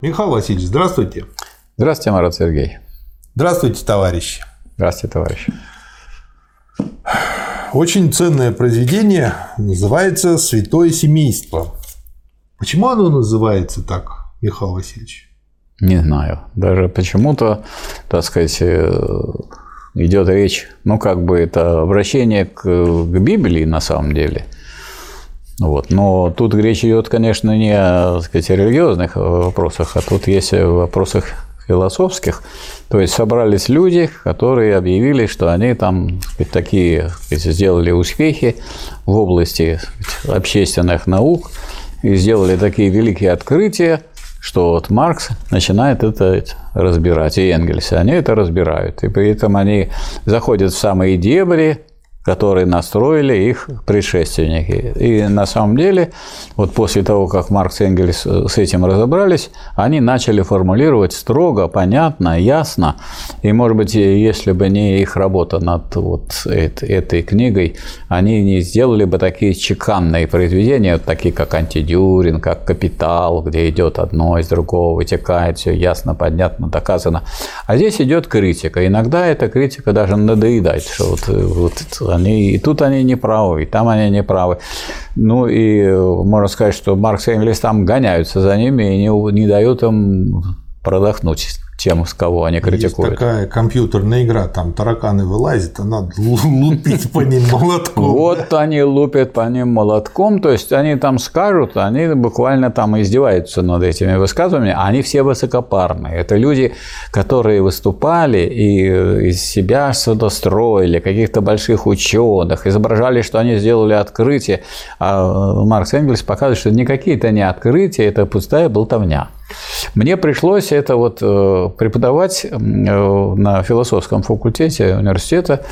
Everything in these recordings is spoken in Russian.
Михаил Васильевич, здравствуйте. Здравствуйте, Марат Сергей. Здравствуйте, товарищи. Здравствуйте, товарищи. Очень ценное произведение называется «Святое семейство». Почему оно называется так, Михаил Васильевич? Не знаю. Даже почему-то, так сказать, э, идет речь, ну, как бы это обращение к, к Библии на самом деле. Вот. Но тут речь идет, конечно, не о сказать, религиозных вопросах, а тут есть о вопросах философских. То есть собрались люди, которые объявили, что они там сказать, такие сказать, сделали успехи в области сказать, общественных наук и сделали такие великие открытия, что вот Маркс начинает это разбирать, и Энгельс, они это разбирают. И при этом они заходят в самые дебри которые настроили их предшественники. И на самом деле, вот после того, как Маркс и Энгельс э, с этим разобрались, они начали формулировать строго, понятно, ясно. И, может быть, если бы не их работа над вот этой книгой, они не сделали бы такие чеканные произведения, такие как «Антидюрин», как «Капитал», где идет одно из другого, вытекает, все ясно, понятно, доказано. А здесь идет критика. Иногда эта критика даже надоедает, что вот, вот они, и тут они не правы, и там они не правы. Ну и можно сказать, что Маркс и Энгельс там гоняются за ними и не, не дают им продохнуть тем, с кого они критикуют. Есть такая компьютерная игра, там тараканы вылазят, а надо лупить по ним молотком. Вот они лупят по ним молотком, то есть они там скажут, они буквально там издеваются над этими высказываниями, они все высокопарные. Это люди, которые выступали и из себя что-то строили, каких-то больших ученых, изображали, что они сделали открытие. А Маркс Энгельс показывает, что никакие это не открытия, это пустая болтовня. Мне пришлось это вот э, преподавать э, на философском факультете университета,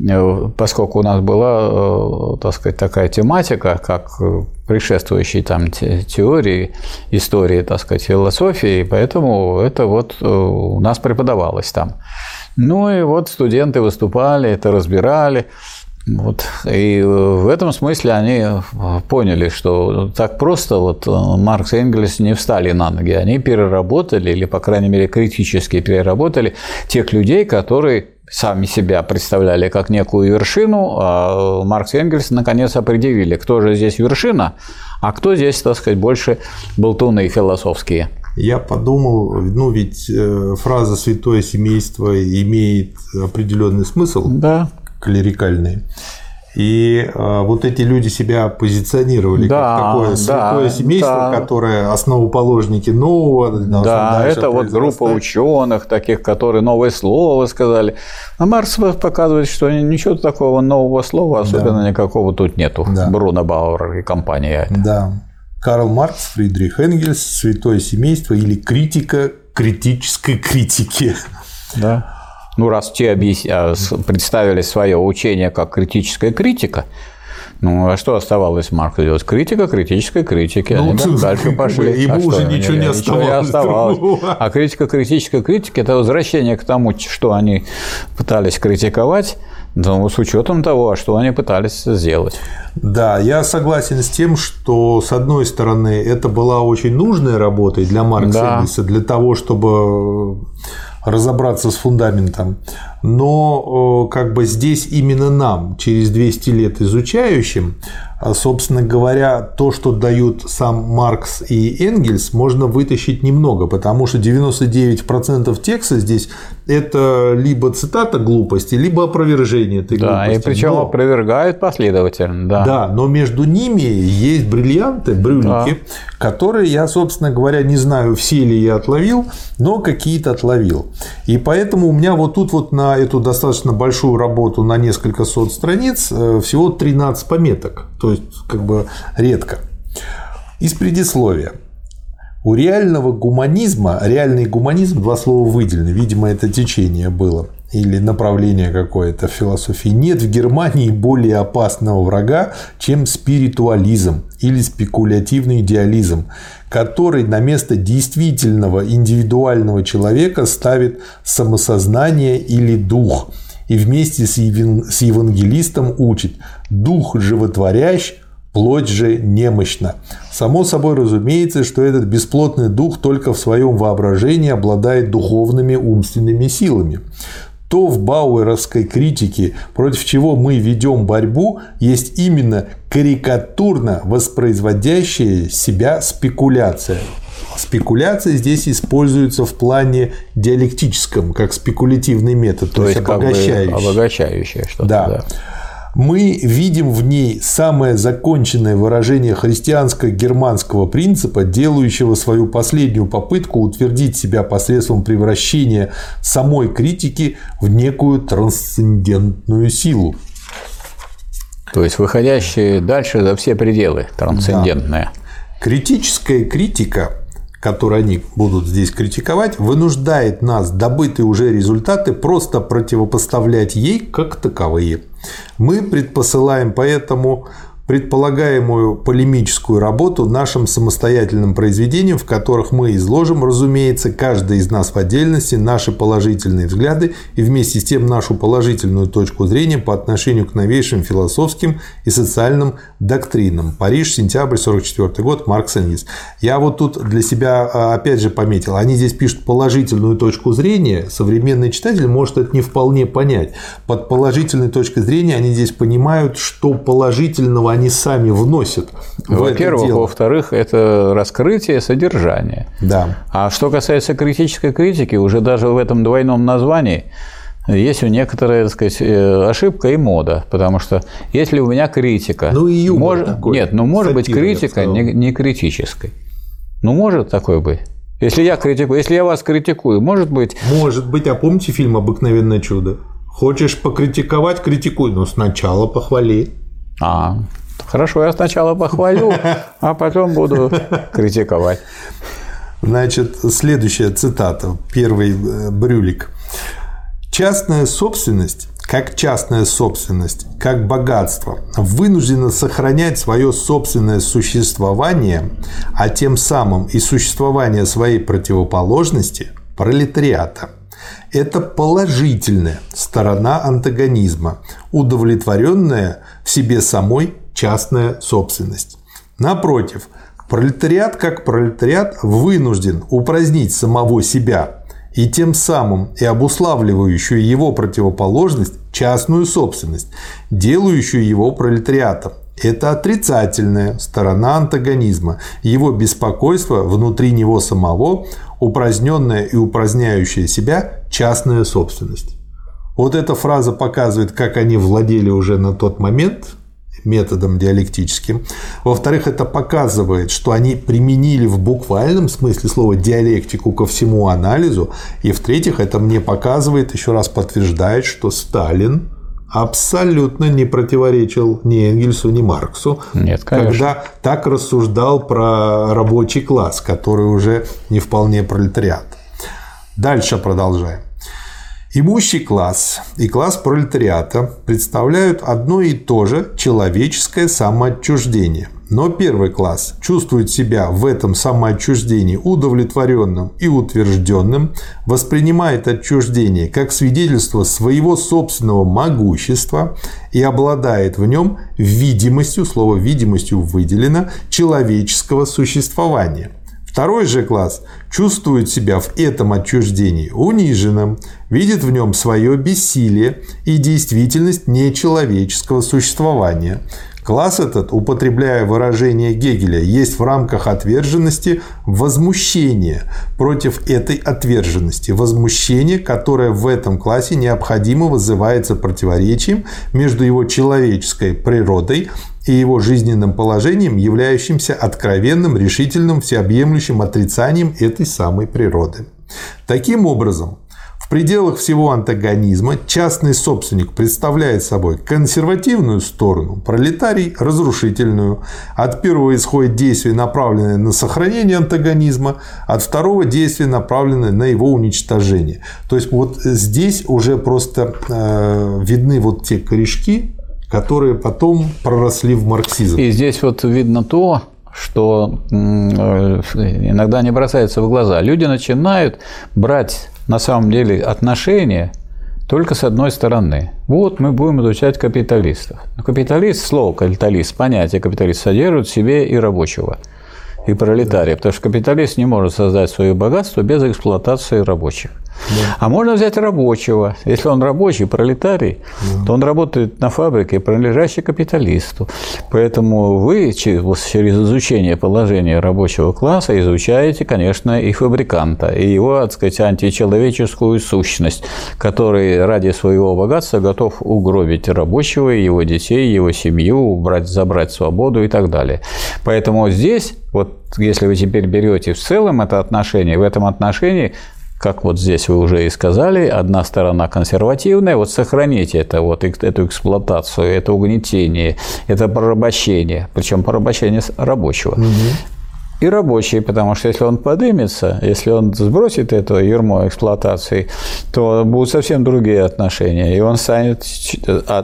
э, поскольку у нас была, так сказать, такая тематика, как предшествующие там теории, истории, так сказать, философии, поэтому это вот у нас преподавалось там. Ну и вот студенты выступали, это разбирали. Вот. И в этом смысле они поняли, что так просто вот Маркс и Энгельс не встали на ноги. Они переработали, или, по крайней мере, критически переработали тех людей, которые сами себя представляли как некую вершину, а Маркс и Энгельс наконец определили, кто же здесь вершина, а кто здесь, так сказать, больше болтуны философские. Я подумал, ну ведь э, фраза «святое семейство» имеет определенный смысл. Да клерикальные. И э, вот эти люди себя позиционировали да, как такое святое да, семейство, да. которое основоположники нового. Да, это вот группа ученых, таких, которые новое слово сказали. А Маркс показывает, что ничего такого нового слова особенно да. никакого тут нету. Да. Бруно Бауэр и компания. Да. Карл Маркс, Фридрих Энгельс, святое семейство или критика критической критики. Да. Ну, раз те а, представили свое учение как критическая критика, ну, а что оставалось Марку делать? Критика, критической критики. Ну, Они ну, дальше пошли. Ему а уже что? ничего не оставалось. Не оставалось. А критика критической критики – это возвращение к тому, что они пытались критиковать, но с учетом того, что они пытались сделать. Да, я согласен с тем, что, с одной стороны, это была очень нужная работа для Маркса да. для того, чтобы разобраться с фундаментом. Но как бы здесь именно нам, через 200 лет изучающим, а, собственно говоря, то, что дают сам Маркс и Энгельс, можно вытащить немного, потому что 99% текста здесь это либо цитата глупости, либо опровержение этой да, глупости. и причем но... опровергают последовательно. Да. да, но между ними есть бриллианты, брюлики, да. которые я, собственно говоря, не знаю, все ли я отловил, но какие-то отловил. И поэтому у меня вот тут вот на эту достаточно большую работу на несколько сот страниц э, всего 13 пометок. То то есть как бы редко. Из предисловия. У реального гуманизма, реальный гуманизм, два слова выделены, видимо, это течение было, или направление какое-то в философии. Нет в Германии более опасного врага, чем спиритуализм или спекулятивный идеализм, который на место действительного индивидуального человека ставит самосознание или дух – и вместе с евангелистом учит «Дух животворящ, плоть же немощна. Само собой разумеется, что этот бесплотный дух только в своем воображении обладает духовными умственными силами. То в бауэровской критике, против чего мы ведем борьбу, есть именно карикатурно воспроизводящая себя спекуляция. Спекуляция здесь используется в плане диалектическом, как спекулятивный метод, то, то есть обогащающий. Как бы обогащающее что-то. Да. да мы видим в ней самое законченное выражение христианско-германского принципа, делающего свою последнюю попытку утвердить себя посредством превращения самой критики в некую трансцендентную силу. То есть выходящие дальше за все пределы, трансцендентная. Да. Критическая критика который они будут здесь критиковать, вынуждает нас добытые уже результаты просто противопоставлять ей как таковые. Мы предпосылаем поэтому предполагаемую полемическую работу нашим самостоятельным произведениям, в которых мы изложим, разумеется, каждый из нас в отдельности наши положительные взгляды и вместе с тем нашу положительную точку зрения по отношению к новейшим философским и социальным доктринам. Париж, сентябрь 44 год, Маркс Энгельс. Я вот тут для себя а, опять же пометил, они здесь пишут положительную точку зрения, современный читатель может это не вполне понять. Под положительной точкой зрения они здесь понимают, что положительного они сами вносят. Во-первых, во-вторых, это раскрытие содержания. Да. А что касается критической критики, уже даже в этом двойном названии есть у некоторая, так сказать, э, ошибка и мода, потому что если у меня критика, ну и юмор мож... такой, нет, ну может быть критика не, не критической, ну может такое быть. Если я критикую, если я вас критикую, может быть. Может быть, а помните фильм "Обыкновенное чудо"? Хочешь покритиковать, критикуй, но сначала похвали. А, Хорошо, я сначала похвалю, а потом буду критиковать. Значит, следующая цитата, первый э, брюлик. Частная собственность, как частная собственность, как богатство, вынуждена сохранять свое собственное существование, а тем самым и существование своей противоположности – пролетариата. Это положительная сторона антагонизма, удовлетворенная в себе самой частная собственность. Напротив, пролетариат как пролетариат вынужден упразднить самого себя и тем самым и обуславливающую его противоположность частную собственность, делающую его пролетариатом. Это отрицательная сторона антагонизма, его беспокойство внутри него самого, упраздненная и упраздняющая себя частная собственность. Вот эта фраза показывает, как они владели уже на тот момент методом диалектическим. Во-вторых, это показывает, что они применили в буквальном смысле слова диалектику ко всему анализу. И в-третьих, это мне показывает, еще раз подтверждает, что Сталин абсолютно не противоречил ни Энгельсу, ни Марксу, Нет, конечно. когда так рассуждал про рабочий класс, который уже не вполне пролетариат. Дальше продолжаем. Имущий класс и класс пролетариата представляют одно и то же человеческое самоотчуждение. Но первый класс чувствует себя в этом самоотчуждении удовлетворенным и утвержденным, воспринимает отчуждение как свидетельство своего собственного могущества и обладает в нем видимостью, слово видимостью выделено, человеческого существования. Второй же класс чувствует себя в этом отчуждении униженным, видит в нем свое бессилие и действительность нечеловеческого существования. Класс этот, употребляя выражение Гегеля, есть в рамках отверженности возмущение против этой отверженности. Возмущение, которое в этом классе необходимо вызывается противоречием между его человеческой природой и его жизненным положением, являющимся откровенным, решительным, всеобъемлющим отрицанием этой самой природы. Таким образом, в пределах всего антагонизма частный собственник представляет собой консервативную сторону, пролетарий – разрушительную. От первого исходит действие, направленное на сохранение антагонизма, от второго – действие, направленное на его уничтожение. То есть вот здесь уже просто э, видны вот те корешки, которые потом проросли в марксизм. И здесь вот видно то, что э, иногда не бросается в глаза. Люди начинают брать на самом деле отношения только с одной стороны. Вот мы будем изучать капиталистов. Но капиталист, слово капиталист, понятие капиталист содержит в себе и рабочего – и пролетария, потому что капиталист не может создать свое богатство без эксплуатации рабочих. А можно взять рабочего. Если он рабочий, пролетарий, да. то он работает на фабрике, принадлежащей капиталисту. Поэтому вы через изучение положения рабочего класса изучаете, конечно, и фабриканта, и его, так сказать, античеловеческую сущность, который ради своего богатства готов угробить рабочего, его детей, его семью, убрать, забрать свободу и так далее. Поэтому здесь, вот если вы теперь берете в целом это отношение, в этом отношении как вот здесь вы уже и сказали, одна сторона консервативная, вот сохраните это, вот, эту эксплуатацию, это угнетение, это порабощение, причем порабощение рабочего. Угу. И рабочий, потому что если он подымется, если он сбросит это ермо эксплуатации, то будут совсем другие отношения, и он станет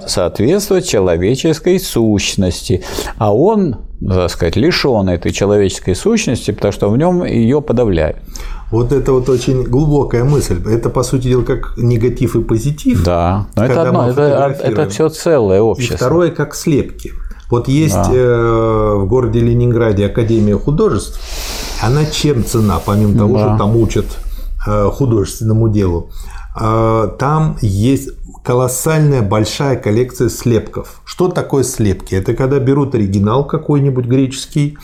соответствовать человеческой сущности, а он, так сказать, лишен этой человеческой сущности, потому что в нем ее подавляют. Вот это вот очень глубокая мысль. Это, по сути дела, как негатив и позитив. Да, но это одно, это, это все целое общество. И второе, как слепки. Вот есть да. э, в городе Ленинграде Академия художеств. Она чем цена, помимо того, да. что там учат э, художественному делу? Э, там есть колоссальная большая коллекция слепков. Что такое слепки? Это когда берут оригинал какой-нибудь греческий,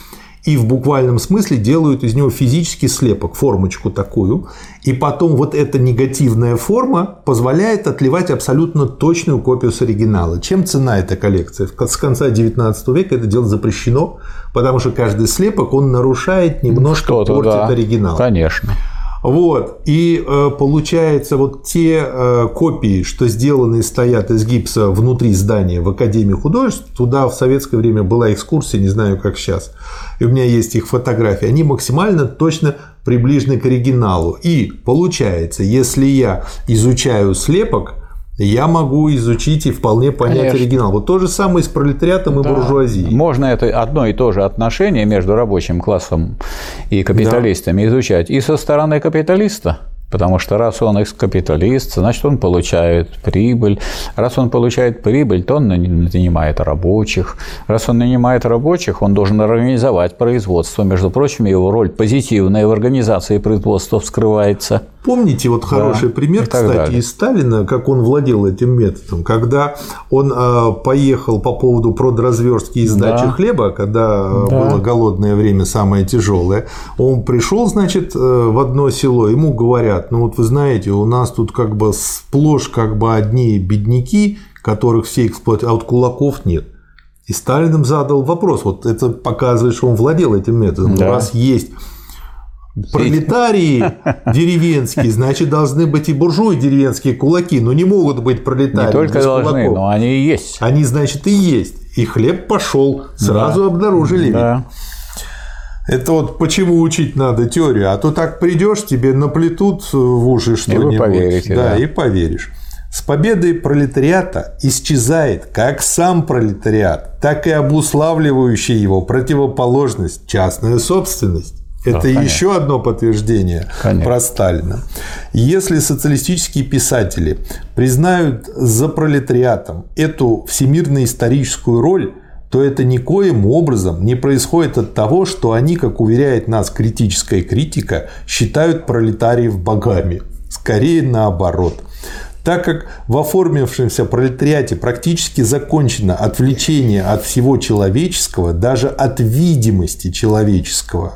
и в буквальном смысле делают из него физический слепок, формочку такую, и потом вот эта негативная форма позволяет отливать абсолютно точную копию с оригинала. Чем цена эта коллекция? С конца 19 века это дело запрещено, потому что каждый слепок, он нарушает немножко, портит да, оригинал. Конечно. Вот. И э, получается, вот те э, копии, что сделаны и стоят из гипса внутри здания в Академии художеств, туда в советское время была экскурсия, не знаю, как сейчас, и у меня есть их фотографии, они максимально точно приближены к оригиналу. И получается, если я изучаю слепок, я могу изучить и вполне понять Конечно. оригинал. Вот то же самое с пролетариатом да. и буржуазией. Можно это одно и то же отношение между рабочим классом и капиталистами да. изучать и со стороны капиталиста. Потому что раз он капиталист, значит, он получает прибыль. Раз он получает прибыль, то он нанимает рабочих. Раз он нанимает рабочих, он должен организовать производство. Между прочим, его роль позитивная в организации производства вскрывается. Помните вот хороший да, пример, кстати, далее. из Сталина, как он владел этим методом, когда он э, поехал по поводу продразверстки и сдачи да. хлеба, когда да. было голодное время самое тяжелое, он пришел, значит, э, в одно село, ему говорят, ну вот вы знаете, у нас тут как бы сплошь как бы одни бедняки, которых все эксплуатируют, а вот кулаков нет. И Сталин им задал вопрос, вот это показывает, что он владел этим методом. Да. У вас есть пролетарии деревенские, значит, должны быть и буржуи деревенские кулаки, но не могут быть пролетарии. Не только должны, кулаков. но они и есть. Они, значит, и есть. И хлеб пошел, сразу да. обнаружили. Да. Это вот почему учить надо теорию, а то так придешь, тебе наплетут в уши что-нибудь. И поверите. Да, да, и поверишь. С победой пролетариата исчезает как сам пролетариат, так и обуславливающая его противоположность – частная собственность. Это да, еще одно подтверждение конечно. про Сталина. Если социалистические писатели признают за пролетариатом эту всемирно-историческую роль, то это никоим образом не происходит от того, что они, как уверяет нас критическая критика, считают пролетариев богами. Скорее наоборот. Так как в оформившемся пролетариате практически закончено отвлечение от всего человеческого, даже от видимости человеческого,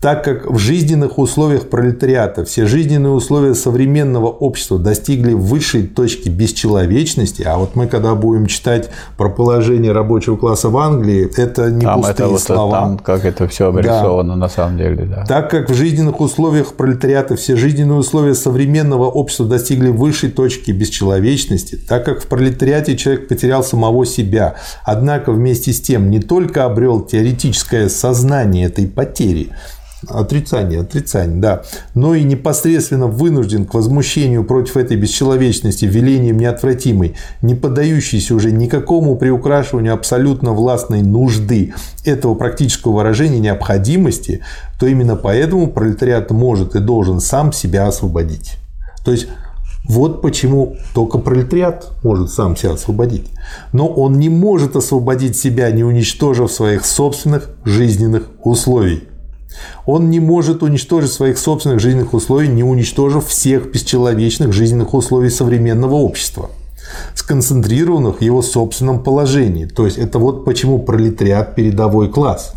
так как в жизненных условиях пролетариата все жизненные условия современного общества достигли высшей точки бесчеловечности, а вот мы когда будем читать про положение рабочего класса в Англии, это не там пустые это слова. Там как это все обрисовано да. на самом деле. Да. Так как в жизненных условиях пролетариата все жизненные условия современного общества достигли высшей точки бесчеловечности, так как в пролетариате человек потерял самого себя, однако вместе с тем не только обрел теоретическое сознание этой потери, Отрицание, отрицание, да. Но и непосредственно вынужден к возмущению против этой бесчеловечности велением неотвратимой, не поддающейся уже никакому приукрашиванию абсолютно властной нужды этого практического выражения необходимости, то именно поэтому пролетариат может и должен сам себя освободить. То есть Вот почему только пролетариат может сам себя освободить. Но он не может освободить себя, не уничтожив своих собственных жизненных условий. Он не может уничтожить своих собственных жизненных условий, не уничтожив всех бесчеловечных жизненных условий современного общества, сконцентрированных в его собственном положении. То есть это вот почему пролетариат – передовой класс.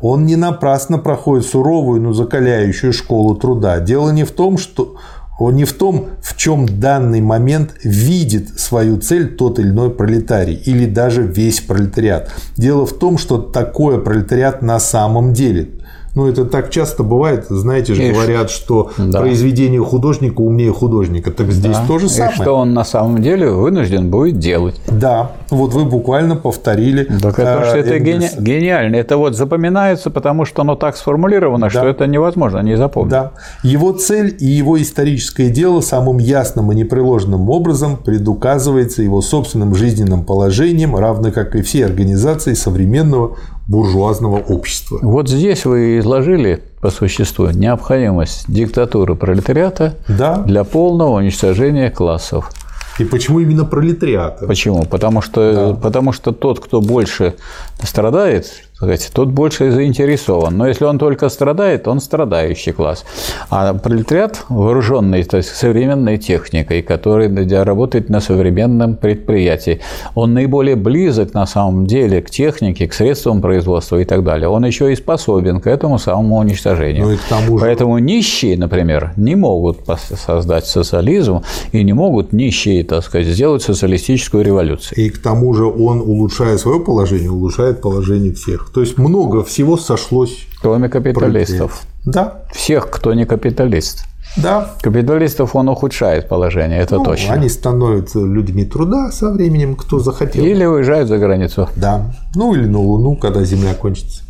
Он не напрасно проходит суровую, но закаляющую школу труда. Дело не в том, что он не в том, в чем данный момент видит свою цель тот или иной пролетарий или даже весь пролетариат. Дело в том, что такое пролетариат на самом деле. Ну, это так часто бывает, знаете же, говорят, что да. произведение художника умнее художника. Так здесь да. то же самое. И что он на самом деле вынужден будет делать. Да, вот вы буквально повторили. Так это, что это гени... гениально. Это вот запоминается, потому что оно так сформулировано, да. что это невозможно не запомнить. Да. Его цель и его историческое дело самым ясным и непреложным образом предуказывается его собственным жизненным положением, равно как и все организации современного буржуазного общества. Вот здесь вы изложили по существу необходимость диктатуры пролетариата да. для полного уничтожения классов. И почему именно пролетариата? Почему? Потому что, да. потому что тот, кто больше страдает, сказать, тот больше заинтересован. Но если он только страдает, он страдающий класс. А пролетариат вооруженный, то есть современной техникой, который работает на современном предприятии, он наиболее близок на самом деле к технике, к средствам производства и так далее. Он еще и способен к этому самому уничтожению. Ну, и к тому же... Поэтому нищие, например, не могут создать социализм и не могут нищие, так сказать, сделать социалистическую революцию. И к тому же он, улучшая свое положение, улучшает положение всех. То есть много всего сошлось. Кроме капиталистов. Да. Всех, кто не капиталист. Да. Капиталистов он ухудшает положение, это ну, точно. Они становятся людьми труда со временем, кто захотел. Или уезжают за границу. Да. Ну или на Луну, когда Земля кончится.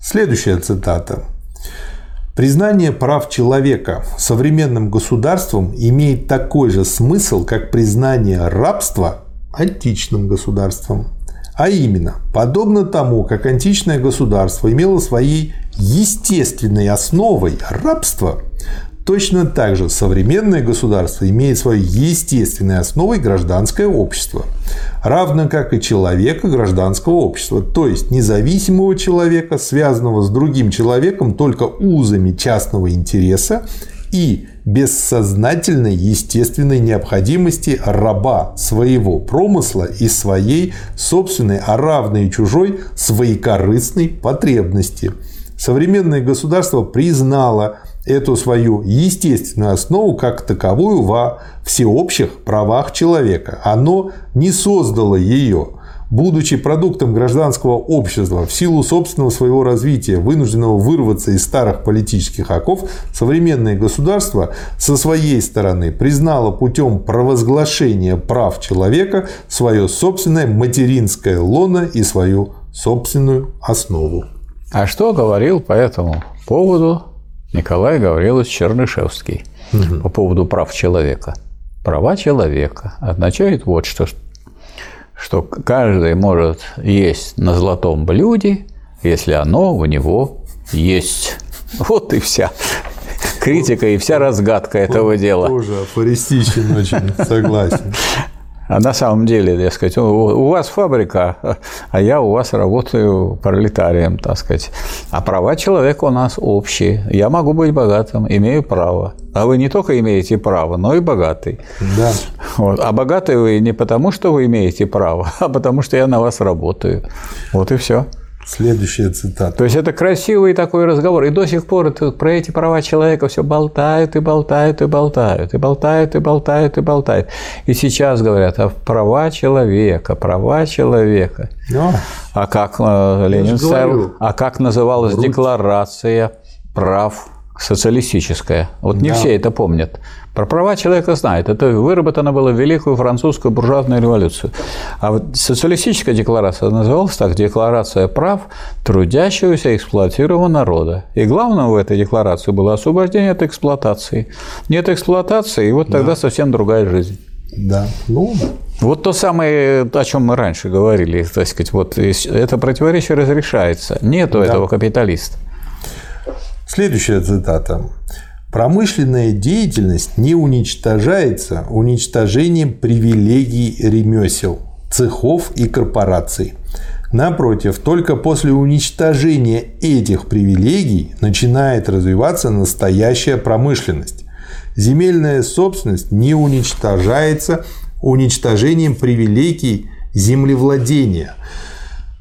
Следующая цитата. Признание прав человека современным государством имеет такой же смысл, как признание рабства античным государством. А именно, подобно тому, как античное государство имело своей естественной основой рабство, точно так же современное государство имеет своей естественной основой гражданское общество, равно как и человека гражданского общества, то есть независимого человека, связанного с другим человеком только узами частного интереса и бессознательной естественной необходимости раба своего промысла и своей собственной, а равной чужой своекорыстной потребности. Современное государство признало эту свою естественную основу как таковую во всеобщих правах человека. Оно не создало ее, будучи продуктом гражданского общества в силу собственного своего развития, вынужденного вырваться из старых политических оков, современное государство со своей стороны признало путем провозглашения прав человека свое собственное материнское лоно и свою собственную основу. А что говорил по этому поводу Николай Гаврилович Чернышевский угу. по поводу прав человека? Права человека означает вот что, что каждый может есть на золотом блюде, если оно у него есть. Вот и вся критика и вся разгадка этого дела. Тоже афористичен очень, согласен. А на самом деле, так сказать, у вас фабрика, а я у вас работаю пролетарием, так сказать. А права человека у нас общие. Я могу быть богатым, имею право. А вы не только имеете право, но и богатый. Да. Вот. А богатый вы не потому, что вы имеете право, а потому, что я на вас работаю. Вот и все. Следующая цитата. То есть это красивый такой разговор. И до сих пор это, про эти права человека все болтают и болтают и болтают, и болтают и болтают и болтают. И сейчас говорят, а права человека, права человека. Да. А как э, Ленин ставил, а как называлась Руть. декларация прав социалистическая? Вот не да. все это помнят. Про права человека знает. Это выработано было в Великую французскую буржуазную революцию. А вот социалистическая декларация называлась так – Декларация прав трудящегося эксплуатируемого народа. И главным в этой декларации было освобождение от эксплуатации. Нет эксплуатации, и вот тогда да. совсем другая жизнь. Да, ну вот то самое, о чем мы раньше говорили, так сказать, вот это противоречие разрешается. Нету да. этого капиталиста. Следующая цитата. Промышленная деятельность не уничтожается уничтожением привилегий ремесел, цехов и корпораций. Напротив, только после уничтожения этих привилегий начинает развиваться настоящая промышленность. Земельная собственность не уничтожается уничтожением привилегий землевладения –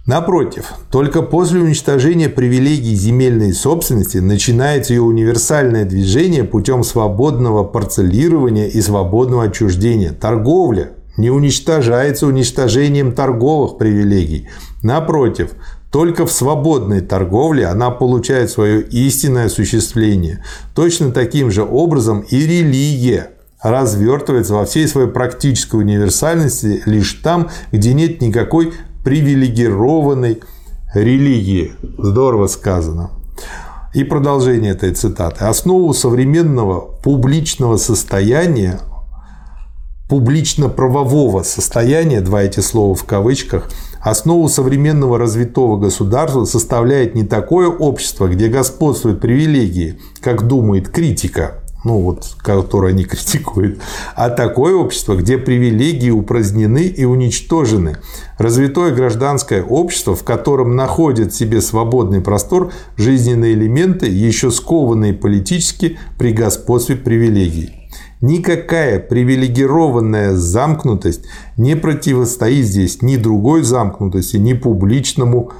Напротив, только после уничтожения привилегий земельной собственности начинается ее универсальное движение путем свободного парцелирования и свободного отчуждения. Торговля не уничтожается уничтожением торговых привилегий. Напротив, только в свободной торговле она получает свое истинное осуществление. Точно таким же образом и религия развертывается во всей своей практической универсальности лишь там, где нет никакой привилегированной религии. Здорово сказано. И продолжение этой цитаты. Основу современного публичного состояния, публично-правового состояния, два эти слова в кавычках, основу современного развитого государства составляет не такое общество, где господствуют привилегии, как думает критика, ну вот, которое они критикуют, а такое общество, где привилегии упразднены и уничтожены. Развитое гражданское общество, в котором находят себе свободный простор жизненные элементы, еще скованные политически при господстве привилегий. Никакая привилегированная замкнутость не противостоит здесь ни другой замкнутости, ни публичному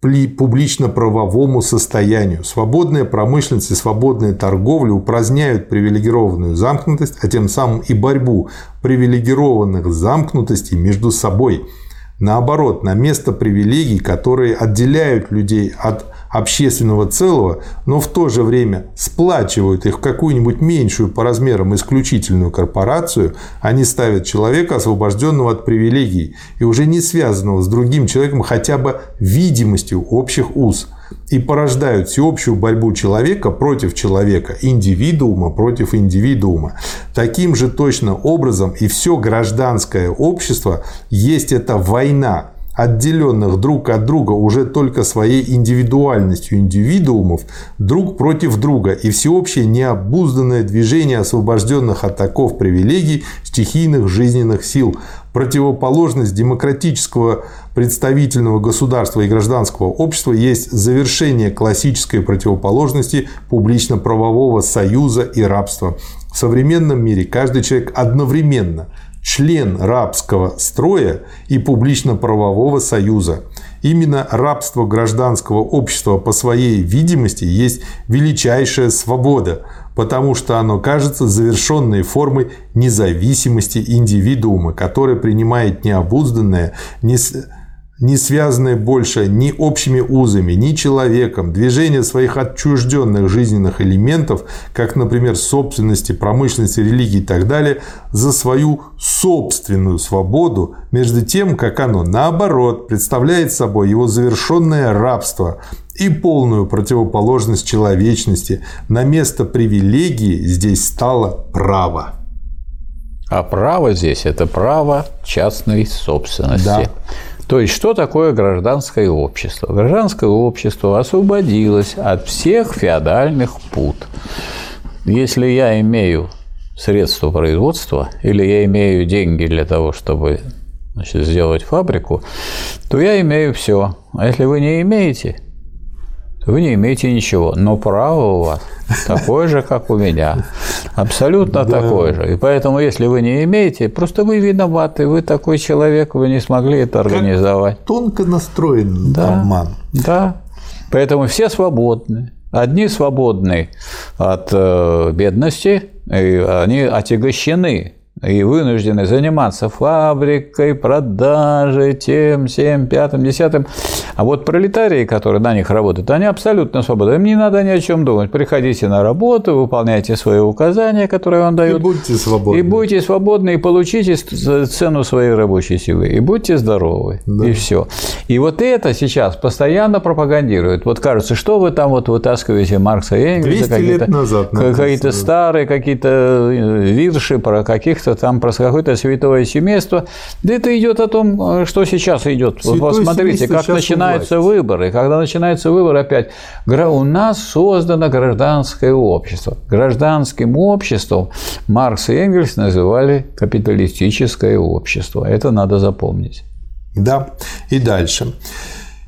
публично-правовому состоянию. Свободная промышленность и свободная торговля упраздняют привилегированную замкнутость, а тем самым и борьбу привилегированных замкнутостей между собой. Наоборот, на место привилегий, которые отделяют людей от общественного целого, но в то же время сплачивают их в какую-нибудь меньшую по размерам исключительную корпорацию, они ставят человека, освобожденного от привилегий и уже не связанного с другим человеком хотя бы видимостью общих уз и порождают всеобщую борьбу человека против человека, индивидуума против индивидуума. Таким же точно образом и все гражданское общество есть эта война отделенных друг от друга уже только своей индивидуальностью индивидуумов друг против друга и всеобщее необузданное движение освобожденных от оков привилегий стихийных жизненных сил, противоположность демократического представительного государства и гражданского общества есть завершение классической противоположности публично-правового союза и рабства. В современном мире каждый человек одновременно – член рабского строя и публично-правового союза. Именно рабство гражданского общества по своей видимости есть величайшая свобода, потому что оно кажется завершенной формой независимости индивидуума, который принимает необузданное, не не связанные больше ни общими узами, ни человеком, движение своих отчужденных жизненных элементов, как, например, собственности, промышленности, религии и так далее, за свою собственную свободу, между тем, как оно, наоборот, представляет собой его завершенное рабство и полную противоположность человечности. На место привилегии здесь стало право. А право здесь – это право частной собственности. Да. То есть, что такое гражданское общество? Гражданское общество освободилось от всех феодальных пут. Если я имею средства производства или я имею деньги для того, чтобы значит, сделать фабрику, то я имею все. А если вы не имеете, вы не имеете ничего, но право у вас такое же, как у меня. Абсолютно да. такое же. И поэтому, если вы не имеете, просто вы виноваты, вы такой человек, вы не смогли это организовать. Как тонко настроен да, обман. Да. Поэтому все свободны. Одни свободны от э, бедности, и они отягощены и вынуждены заниматься фабрикой, продажей, тем, всем, пятым, десятым. А вот пролетарии, которые на них работают, они абсолютно свободны. Им не надо ни о чем думать. Приходите на работу, выполняйте свои указания, которые вам дают. И будьте свободны. И будьте свободны, и получите цену своей рабочей силы. И будьте здоровы. Да. И все. И вот это сейчас постоянно пропагандируют. Вот кажется, что вы там вот вытаскиваете Маркса и Энгельса, какие-то, какие-то старые какие-то э, вирши про каких-то как-то там про какое-то святое семейство. Да это идет о том, э, что сейчас идет. Святое вот посмотрите, как начинаются выборы. Когда начинаются выборы опять, у нас создано гражданское общество. Гражданским обществом Маркс и Энгельс называли капиталистическое общество. Это надо запомнить. Да, и дальше.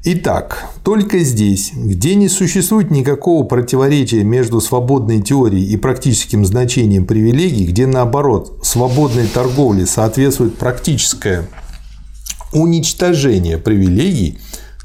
Итак, только здесь, где не существует никакого противоречия между свободной теорией и практическим значением привилегий, где наоборот свободной торговле соответствует практическое уничтожение привилегий,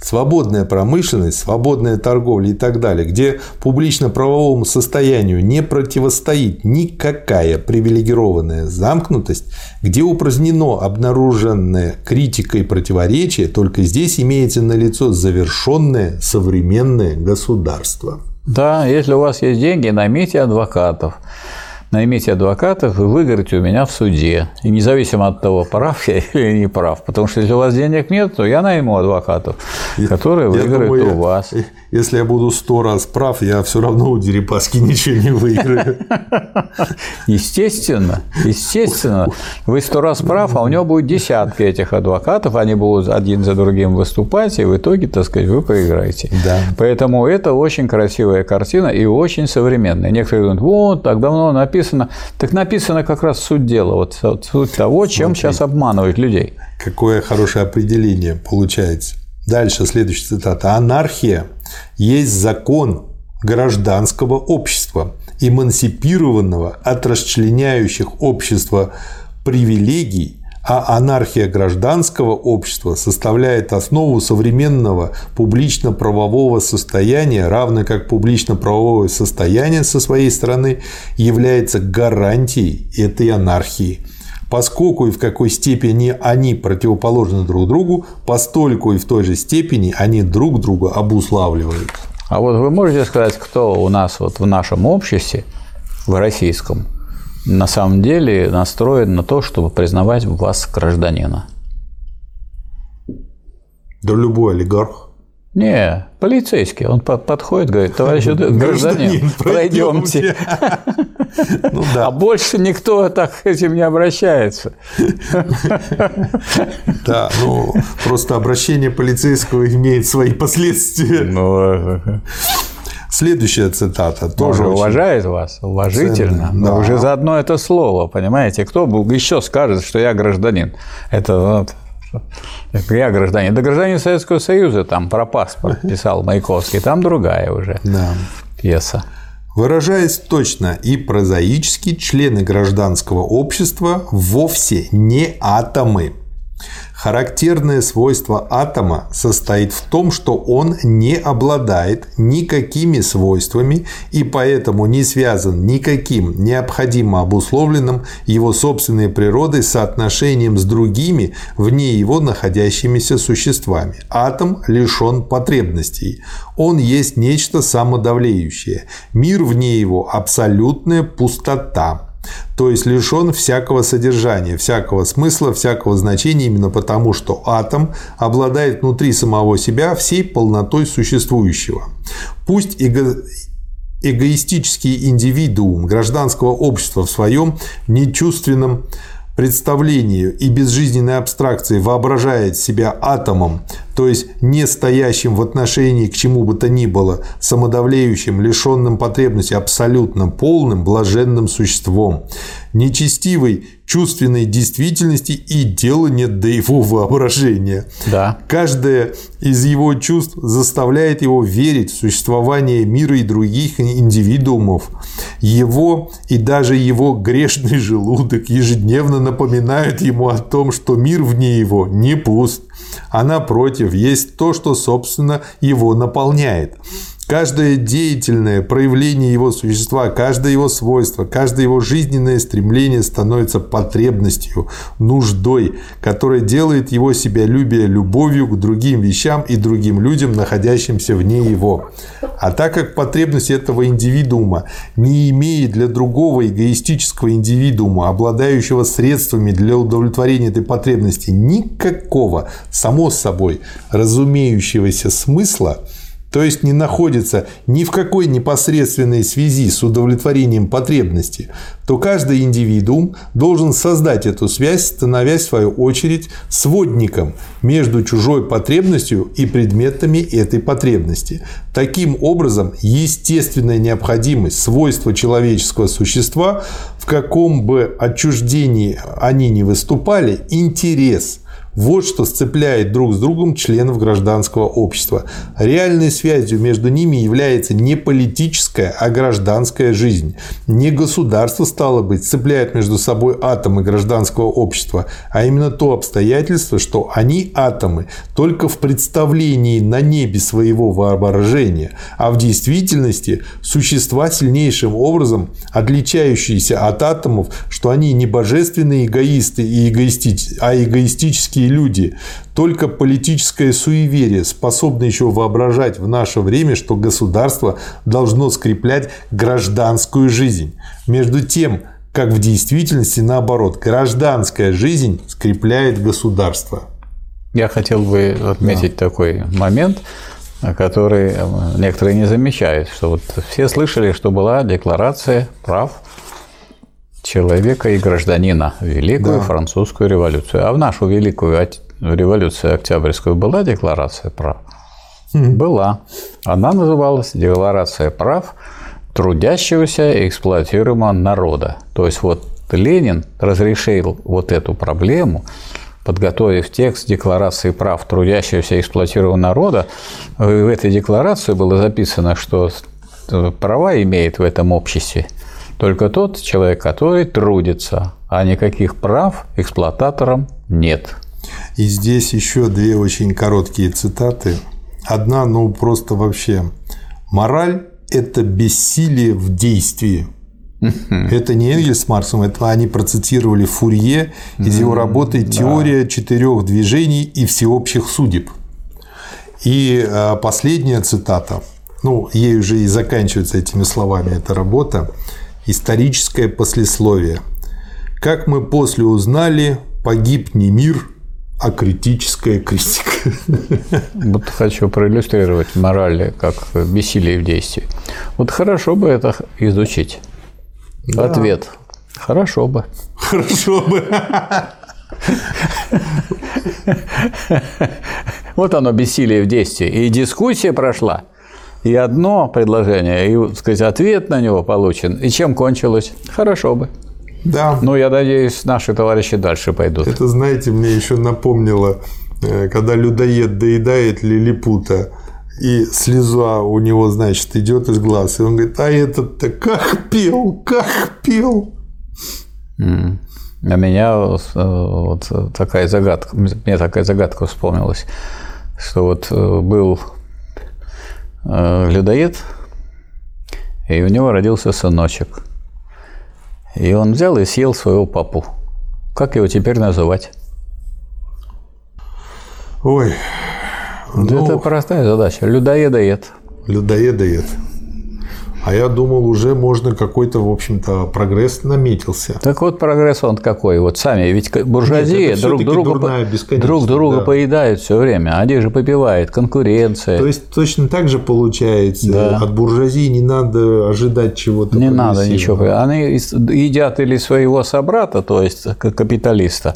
свободная промышленность, свободная торговля и так далее, где публично-правовому состоянию не противостоит никакая привилегированная замкнутость, где упразднено обнаруженное критикой противоречие, только здесь имеется налицо завершенное современное государство. Да, если у вас есть деньги, наймите адвокатов наймите адвокатов и выиграйте у меня в суде. И независимо от того, прав я или не прав. Потому что если у вас денег нет, то я найму адвокатов, которые выиграют думаю, у вас. Если я буду сто раз прав, я все равно у Дерипаски ничего не выиграю. Естественно, естественно. Вы сто раз прав, а у него будет десятки этих адвокатов, они будут один за другим выступать, и в итоге, так сказать, вы проиграете. Да. Поэтому это очень красивая картина и очень современная. Некоторые думают, вот, так давно написано так написано как раз суть дела, вот, вот суть того, чем Смотри, сейчас обманывают людей. Какое хорошее определение получается. Дальше следующая цитата. Анархия есть закон гражданского общества, эмансипированного от расчленяющих общество привилегий а анархия гражданского общества составляет основу современного публично-правового состояния, равно как публично-правовое состояние со своей стороны является гарантией этой анархии. Поскольку и в какой степени они противоположны друг другу, постольку и в той же степени они друг друга обуславливают. А вот вы можете сказать, кто у нас вот в нашем обществе, в российском, на самом деле настроен на то, чтобы признавать вас гражданина. Да любой олигарх. Не, полицейский. Он подходит, говорит, товарищ гражданин, пройдемте. Ну, да. А больше никто так этим не обращается. Да, ну просто обращение полицейского имеет свои последствия. Ну, Следующая цитата тоже Он уважает вас, уважительно, но да. уже за одно это слово, понимаете? Кто еще скажет, что я гражданин? Это вот, я гражданин. Да гражданин Советского Союза, там про паспорт писал Маяковский, там другая уже да. пьеса. Выражаясь точно и прозаически, члены гражданского общества вовсе не атомы, Характерное свойство атома состоит в том, что он не обладает никакими свойствами и поэтому не связан никаким необходимо обусловленным его собственной природой соотношением с другими вне его находящимися существами. Атом лишен потребностей. Он есть нечто самодавлеющее. Мир вне его – абсолютная пустота то есть лишен всякого содержания, всякого смысла, всякого значения именно потому, что атом обладает внутри самого себя всей полнотой существующего. Пусть эго эгоистический индивидуум гражданского общества в своем нечувственном представлению и безжизненной абстракции воображает себя атомом, то есть не стоящим в отношении к чему бы то ни было, самодавлеющим, лишенным потребности, абсолютно полным, блаженным существом, нечестивой чувственной действительности и дела нет до его воображения. Да. Каждое из его чувств заставляет его верить в существование мира и других индивидуумов. Его и даже его грешный желудок ежедневно напоминают ему о том, что мир вне его не пуст, а напротив есть то, что, собственно, его наполняет. Каждое деятельное проявление его существа, каждое его свойство, каждое его жизненное стремление становится потребностью, нуждой, которая делает его себялюбие любовью к другим вещам и другим людям, находящимся вне его. А так как потребность этого индивидуума не имеет для другого эгоистического индивидуума, обладающего средствами для удовлетворения этой потребности, никакого, само собой, разумеющегося смысла – то есть не находится ни в какой непосредственной связи с удовлетворением потребности, то каждый индивидуум должен создать эту связь, становясь в свою очередь сводником между чужой потребностью и предметами этой потребности. Таким образом, естественная необходимость, свойство человеческого существа, в каком бы отчуждении они не выступали, интерес – вот что сцепляет друг с другом членов гражданского общества. Реальной связью между ними является не политическая, а гражданская жизнь. Не государство, стало быть, сцепляет между собой атомы гражданского общества, а именно то обстоятельство, что они атомы только в представлении на небе своего воображения, а в действительности существа сильнейшим образом отличающиеся от атомов, что они не божественные эгоисты и эгоисти... а эгоистические такие люди. Только политическое суеверие способно еще воображать в наше время, что государство должно скреплять гражданскую жизнь. Между тем, как в действительности наоборот, гражданская жизнь скрепляет государство. Я хотел бы отметить да. такой момент, который некоторые не замечают, что вот все слышали, что была декларация прав человека и гражданина, Великую да. Французскую революцию. А в нашу Великую революцию Октябрьскую была декларация прав? Была. Она называлась Декларация прав трудящегося и эксплуатируемого народа. То есть вот Ленин разрешил вот эту проблему, подготовив текст Декларации прав трудящегося и эксплуатируемого народа. В этой декларации было записано, что права имеет в этом обществе только тот человек, который трудится, а никаких прав эксплуататорам нет. И здесь еще две очень короткие цитаты. Одна, ну просто вообще. Мораль – это бессилие в действии. Это не Энгельс с Марксом, это они процитировали Фурье из его работы «Теория четырех движений и всеобщих судеб». И а, последняя цитата, ну, ей уже и заканчивается этими словами эта работа. Историческое послесловие. Как мы после узнали, погиб не мир, а критическая критика. Вот хочу проиллюстрировать мораль как бессилие в действии. Вот хорошо бы это изучить. Да. Ответ. Хорошо бы. Хорошо бы. Вот оно, бессилие в действии. И дискуссия прошла и одно предложение, и, так сказать, ответ на него получен. И чем кончилось? Хорошо бы. Да. Ну, я надеюсь, наши товарищи дальше пойдут. Это, знаете, мне еще напомнило, э, когда людоед доедает лилипута, и слеза у него, значит, идет из глаз. И он говорит, а этот-то как пел, как пел. Mm. А меня э, вот такая загадка, мне такая загадка вспомнилась, что вот э, был людоед, и у него родился сыночек. И он взял и съел своего папу. Как его теперь называть? Ой. Ну, это простая задача. Людоедоед. Людоедоед. А я думал, уже можно какой-то, в общем-то, прогресс наметился. Так вот, прогресс он какой? Вот сами, ведь буржуазия Нет, друг, друга, друг друга да. поедают все время, они же попивают, конкуренция. То есть, точно так же получается, да. от буржуазии не надо ожидать чего-то Не надо ничего. Они едят или своего собрата, то есть капиталиста,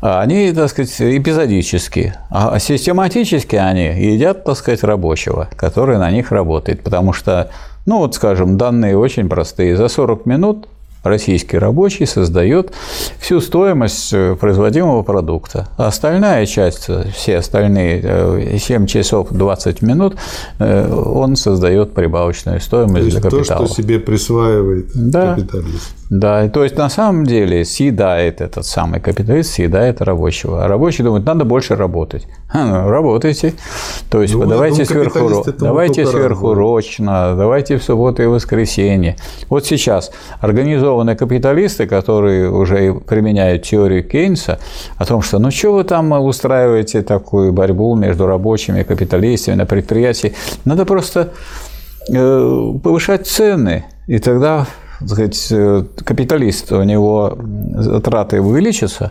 а они, так сказать, эпизодически, а систематически они едят, так сказать, рабочего, который на них работает, потому что ну вот, скажем, данные очень простые. За 40 минут российский рабочий создает всю стоимость э, производимого продукта. А остальная часть, все остальные 7 э, часов 20 минут, э, он создает прибавочную стоимость то есть для капитала. То, что себе присваивает да. капиталист. Да, то есть на самом деле съедает этот самый капиталист, съедает рабочего. А рабочий думает, надо больше работать. ну, работайте. То есть ну, давайте сверху, давайте сверхурочно, давайте в субботу и воскресенье. Вот сейчас организованные капиталисты, которые уже применяют теорию Кейнса о том, что ну что вы там устраиваете такую борьбу между рабочими и капиталистами на предприятии, надо просто э, повышать цены, и тогда сказать, э, капиталист, у него затраты увеличатся,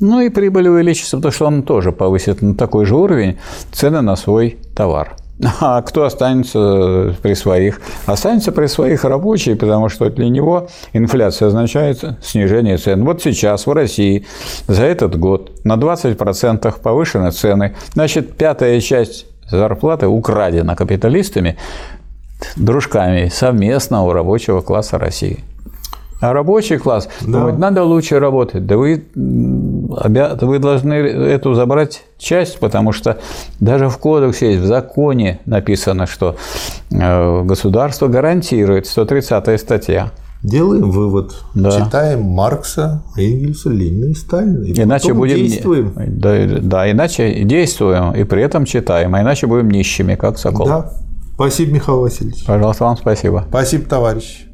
ну и прибыль увеличится, потому что он тоже повысит на такой же уровень цены на свой товар. А кто останется при своих? Останется при своих рабочие, потому что для него инфляция означает снижение цен. Вот сейчас в России за этот год на 20% повышены цены. Значит, пятая часть зарплаты украдена капиталистами, дружками совместно у рабочего класса России. А рабочий класс да. думает, надо лучше работать. Да вы, вы должны эту забрать часть, потому что даже в кодексе есть, в законе написано, что э, государство гарантирует, 130 статья. Делаем вывод. Да. Читаем Маркса, Энгельса, Ленина и Сталина. И иначе будем действуем. Да, да, иначе действуем и при этом читаем, а иначе будем нищими, как Сокол. Да. Спасибо, Михаил Васильевич. Пожалуйста, вам спасибо. Спасибо, товарищ.